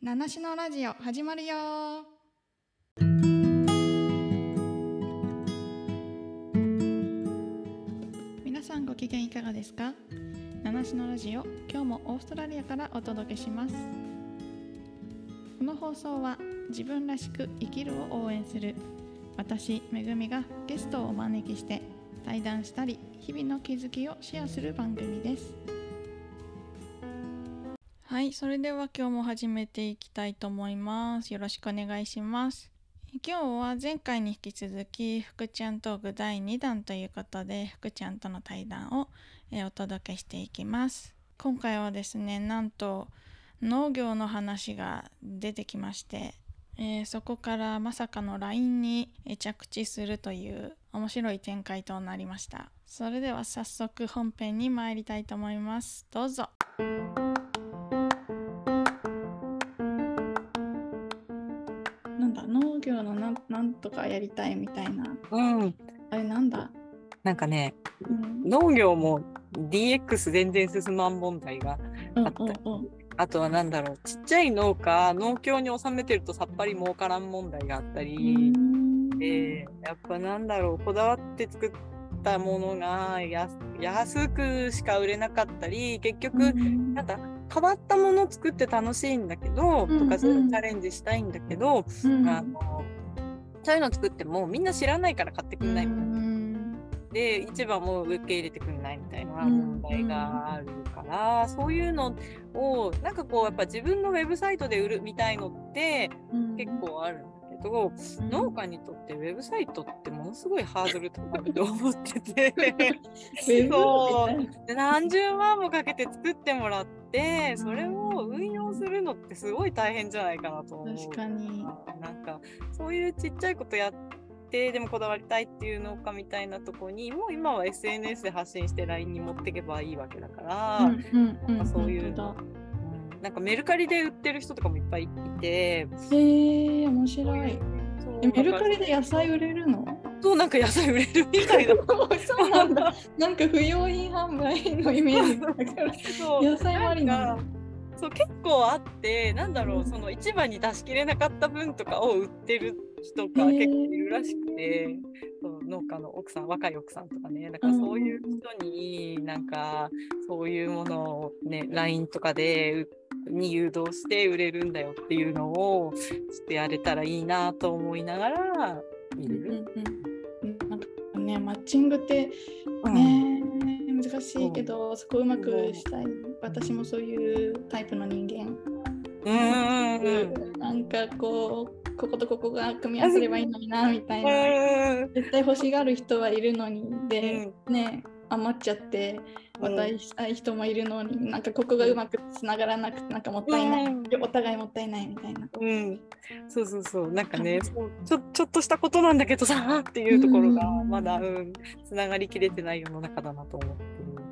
七種のラジオ始まるよ。皆さんご機嫌いかがですか？七種のラジオ今日もオーストラリアからお届けします。この放送は自分らしく生きるを応援する私めぐみがゲストをお招きして対談したり日々の気づきをシェアする番組です。はい、それでは今日も始めていきたいと思います。よろしくお願いします。今日は前回に引き続き福ちゃんトーク第2弾ということで福ちゃんとの対談を、お届けしていきます。今回はですね、なんと農業の話が出てきまして、えーそこからまさかの LINE に着地するという面白い展開となりました。それでは早速本編に参りたいと思います。どうぞ。なんなんとかやりたいみたいな。うん、あれなんだ、なんかねうん、農業も DX 全然進まん問題がうんあった。うんうんあとはなんだろう。ちっちゃい農家農協に納めてるとさっぱり儲からん問題があったり、でやっぱなんだろう。こだわって作ったものがや安くしか売れなかったり結局、うん。なんか変わったものを作って楽しいんだけど、うんとかそういううんチャレンジしたいんだけど、うん。あのそういうの作ってもみんな知らないから買ってくんないみたいな。うん。で市場も受け入れてくれないみたいなうん問題があるから、そういうのをなんかこうやっぱ自分のウェブサイトで売るみたいのってうん。結構あるんど、うん農家にとってウェブサイトってものすごいハードル高いと 思ってて。そう。何十万もかけて作ってもらってそれを運用するのってすごい大変じゃないかなと思う。確かに。なんかそういうちっちゃいことやってでもこだわりたいっていう農家みたいなとこにもう今は SNS で発信して LINE に持っていけばいいわけだから、うんうんうんそういう本当だうんなんかメルカリで売ってる人とかもいっぱいいて。へえ面白い。メルカリで野菜売れるの？らそうなんか野菜売れるみたいな。そうなんだ。なんか不用品販売のイメージだから。野菜もありなそう結構あってなんだろうその市場に出しきれなかった分とかを売ってる人が結構いるらしくて、そう農家の奥さん若い奥さんとかね。だからそういう人になんかそういうものをね LINE とかでうに誘導して売れるんだよっていうのをちょっとやれたらいいなと思いながらいうんる。うんうん。なんかねマッチングってうん。ね難しいけどそこうまくしたい。私もそういうタイプの人間。うんうんうん。なんかこうこことここが組み合わせればいいのになみたいな。うん絶対欲しがる人はいるのに。で、ね余っちゃってうん。渡したい人もいるのに、なんかここがうまくつながらなくてなんかもったいない、うん。お互いもったいないみたいな。うん、そうそうそう。なんかねそうちょちょっとしたことなんだけどさっていうところがうん。まだうんつながりきれてない世の中だなと思っ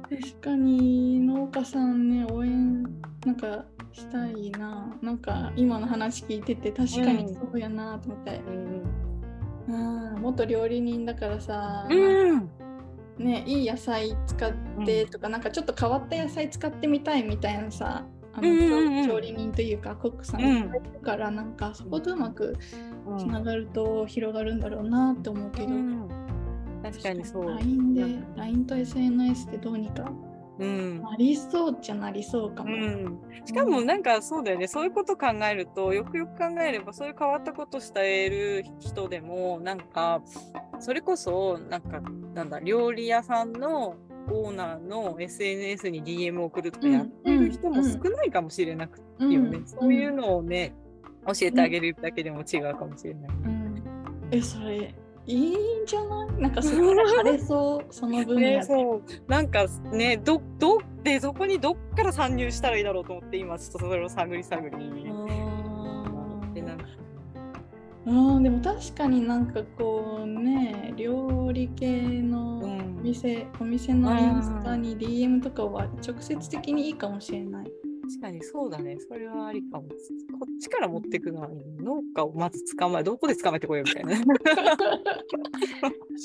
て。確かに農家さんね応援なんかしたいな。なんか今の話聞いてて確かにそうやなと思って、る。うん、元料理人だからさ、うんねいい野菜使ってとか、なんかちょっと変わった野菜使ってみたいみたいなさあの、うんうんうん。調理人というかコックさんうんいっぱいいるから、なんかそことうまくうんつながると広がるんだろうなって思うけど、うん。確かにそう。LINE で LINE と SNS でどうにかうん。なりそうじゃなりそうかも。うん、しかもなんかそうだよね。そういうこと考えるとよくよく考えればそういう変わったことしてる人でもなんかそれこそなんかなんだ料理屋さんのオーナーの SNS に DM を送るとかやってる人も少ないかもしれなくてよね、うんそういうのをね教えてあげるだけでも違うかもしれない。うん。えそれいいんじゃない？なんかそこで晴れそうその分野 ね、で。そう。なんかねどどでそこにどっから参入したらいいだろうと思って今ちょっとそれを探り探りうんでも確かになんかこうね料理系のおうん店、お店のインスタに DM とかは直接的にいいかもしれない。確かにそうだね。それはありかも。こっちから持っていくのは農家をまず捕まえ、どこで捕まえてこようみたいな。確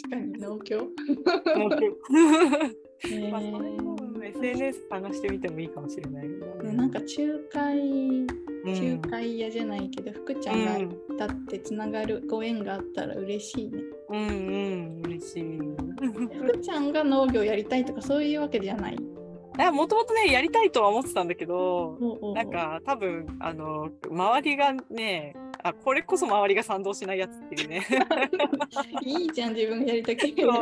かに 農協。まあ、それも SNS 探してみてもいいかもしれないよね。ね、なんか仲介仲介屋じゃないけど、福ちゃんがうんだってつながるご縁があったら嬉しいね。うんうん嬉しい。福ちゃんが農業やりたいとかそういうわけじゃない？もともとねやりたいとは思ってたんだけどおうおうなんか多分あの周りがねあこれこそ周りが賛同しないやつっていうね いいじゃん自分がやりたければ。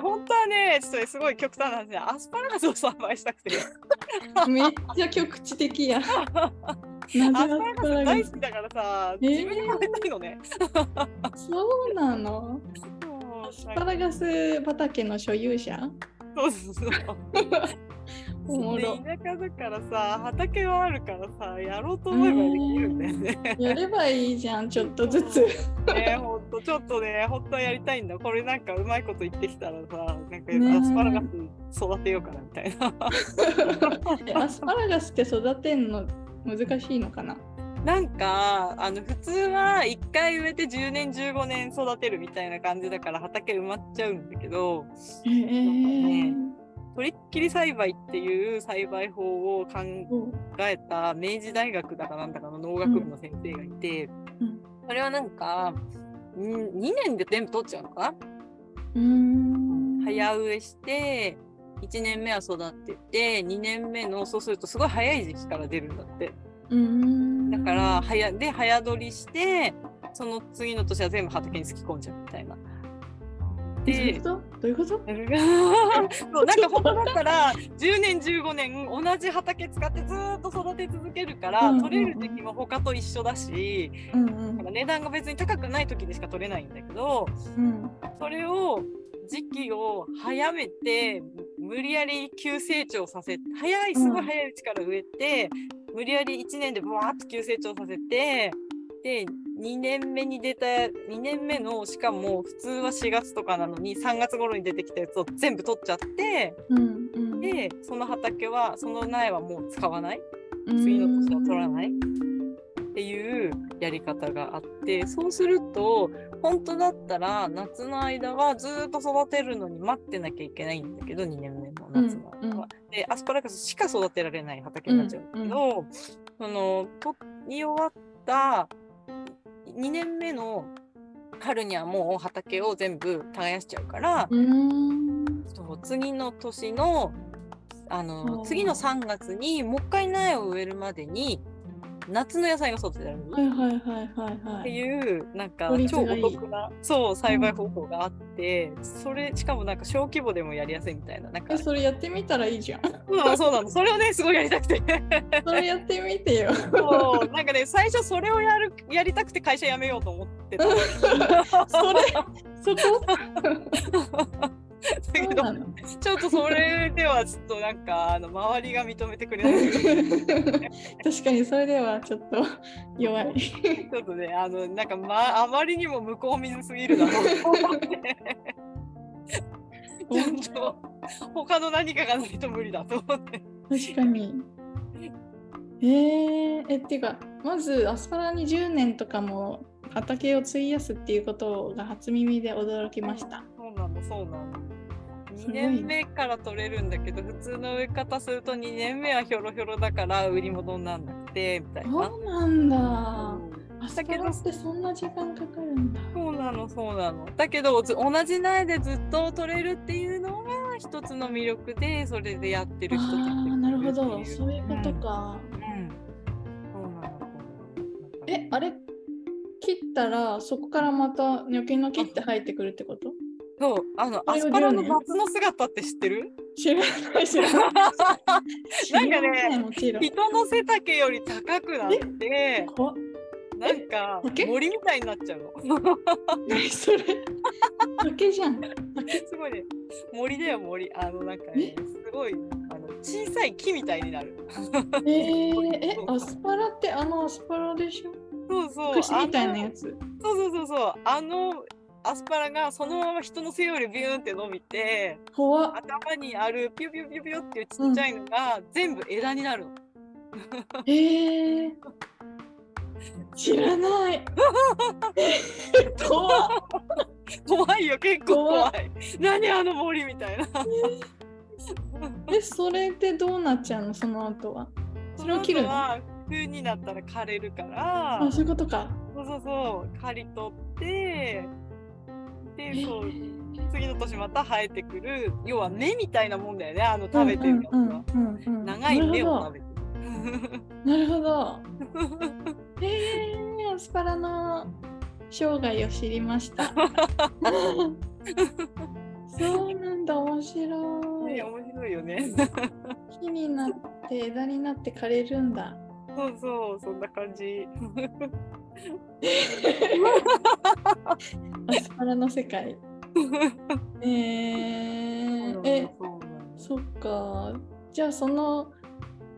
本当はねちょっとねすごい極端な話でアスパラガスを栽培したくてめっちゃ局地的や。なぜアスパラガス大ガ好きだからさ、えー自分で食べたいのね。そうなのアスパラガス畑の所有者？そうそうそう。おもろ。で田舎だからさ畑はあるからさやろうと思えばできるんだよね。やればいいじゃん、ちょっとずつ。ねほんとちょっとね本当はやりたいんだこれなんかうまいこと言ってきたらさなんかねアスパラガス育てようかなみたいな。えアスパラガスって育てんの難しいのかな？なんかあの普通は1回植えて10年15年育てるみたいな感じだから畑埋まっちゃうんだけどえー、とりっきり栽培っていう栽培法を考えた明治大学だかなんだかの農学部の先生がいて、うん。それはなんか2年で全部取っちゃうのかな、早植えして1年目は育てて2年目のそうするとすごい早い時期から出るんだって。うーん。だから早で早取りしてその次の年は全部畑に突き込んじゃうみたいな。どういうでこと？どういうこと？そうなんか本当だったら10年15年同じ畑使ってずーっと育て続けるから、うんうんうん。取れる時期も他と一緒だし、うんなんか値段が別に高くない時でしか取れないんだけどうん。それを時期を早めて無理やり急成長させ早いすごい早いうちから植えて、無理やり1年でブワーッと急成長させてで2年目に出た2年目のしかも普通は4月とかなのに3月頃に出てきたやつを全部取っちゃってうんうん。でその畑はその苗はもう使わない。うん。次の年は取らない。っていうやり方があってそうすると本当だったら夏の間はずーっと育てるのに待ってなきゃいけないんだけど2年目の夏の間は。でアスパラガスしか育てられない畑になっちゃうんだけど、その取り終わった2年目の春にはもう畑を全部耕しちゃうから、うーん。そう次の年のあのう。ん次の3月にもう一回苗を植えるまでに夏の野菜が育てられるはいはいはいはいってはい。いうなんか超お得なそう栽培方法があって、それしかもなんか小規模でもやりやすいみたいななんか。えそれやってみたらいいじゃん。そうなのそうなのそれをねすごいやりたくて。それやってみてよ。そうなんかね最初それをやるやりたくて会社辞めようと思ってた それそこ？だけどちょっとそれではちょっとなんかあの周りが認めてくれない 確かにそれではちょっと弱い。ちょっとね、あの、なんか、ま、あまりにも向こう水すぎるなと思って。ちょっと、他の何かがないと無理だと思って。確かに。えー、えっていうかまずアスパラに10年とかも畑を費やすっていうことが初耳で驚きました。そうなの、そうなの。2すごいね年目から取れるんだけど、普通の植え方すると2年目はひょろひょろだから売り物にならなくて、みたいな。そうなんだ。うんアスパラってそんな時間かかるんだ。そうなの、そうなの。だけど、ず同じ苗でずっと取れるっていうのが一つの魅力で、それでやってる人たちなるほどそういうことか。うん。そうなの。そうなのえあれ切ったらそこからまたニョキニョキって生えてくるってこと？そう、あの、アスパラの10年夏の姿って知ってる？知らない知らない。ないもちろん。人の背丈より高くなって、なんか竹？森みたいになっちゃうの。何それ？竹じゃん。すごいね。森だよ、森。あの、なんかね、すごい、あの、小さい木みたいになる。えー、えアスパラってあのアスパラでしょ？そうそう。串みたいなやつ。つ。そうそうそうそう。あの、アスパラがそのまま人の背よりビューンって伸びて、頭にあるピュピュピュピュっていうちっちゃいのが全部枝になるの。えー、知らない。怖っ怖いよ、結構怖怖い。何あの森みたいな。えそれでどうなっちゃうの？その後は。それを切るの？冬になったら枯れるからあそういうことかそうそうそう刈り取ってでそう次の年また生えてくる要は根みたいなもんだよねあの食べてるやつは、長い根を食べてる。なるほど。えー、アスパラの生涯を知りました。そうなんだ面白い、ね、面白いよね。木になって枝になって枯れるんだそうそうそんな感じ。アスパラの世界。えー、えそっか。じゃあその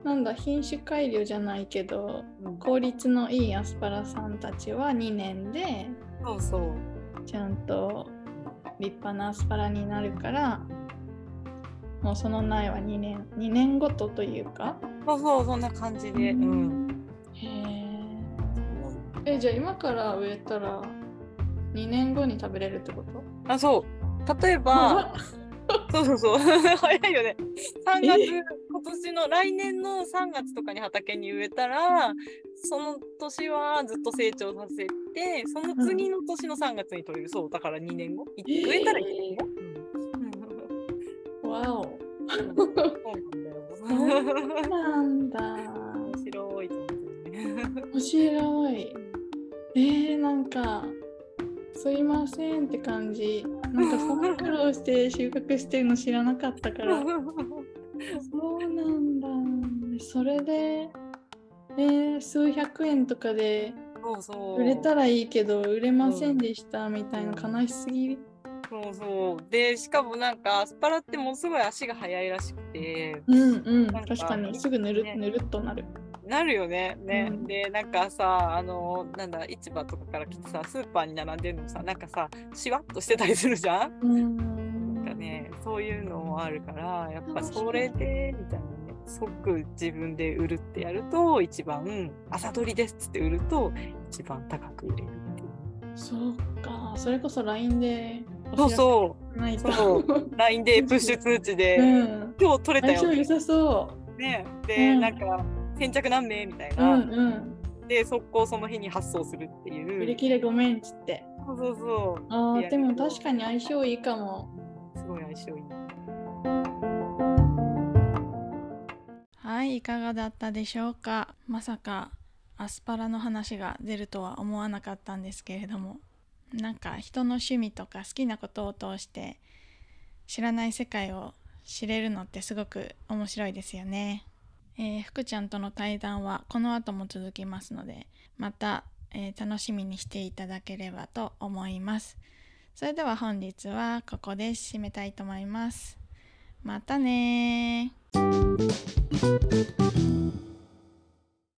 なんだ品種改良じゃないけど、うん、効率のいいアスパラさんたちは2年でそうそう。ちゃんと立派なアスパラになるからもうその苗は2年2年ごとというか？そうそうそんな感じで、うん、へえじゃあ今から植えたら2年後に食べれるってこと？あそう。例えばそうそうそう。早いよね。3月今年の来年の3月とかに畑に植えたらその年はずっと成長させてその次の年の3月に取れる、そうだから2年後。植えたら1年後、わお。そうなんだ。面白い。と思ってね面白い。えー、なんかすいませんって感じ。なんかそんな苦労して収穫してるの知らなかったから。そうなんだ。それでえー、数百円とかで売れたらいいけど売れませんでしたみたいな悲しすぎそうそう。でしかもなんかアスパラってものすごい足が速いらしくて。うんうん。確かに。すぐぬる,、ね、ぬるっとなる。なるよね。ね、うん、でなんかさあのなんだ市場とかから来てさスーパーに並んでるのさなんかさしわっとしてたりするじゃん？うん、なんかねそういうのもあるからやっぱそれでみたいなね。即自分で売るってやると一番朝取りですっつって売ると一番高く売れるっていう。そうか。それこそ LINE でそうそう。そう。LINE でプッシュ通知で、うん、今日取れたよ。相性良さそう。ね。で、うん、なんか先着何名みたいな、うんうん、で速攻その日に発送するっていう。売り切れごめんっつって。そうそうそう。あでも確かに相性いいかも。すごい相性いい。はいいかがだったでしょうか。まさかアスパラの話が出るとは思わなかったんですけれどもなんか人の趣味とか好きなことを通して知らない世界を知れるのってすごく面白いですよね。えー、福ちゃんとの対談はこの後も続きますのでまた、えー、楽しみにしていただければと思います。それでは本日はここで締めたいと思います。またね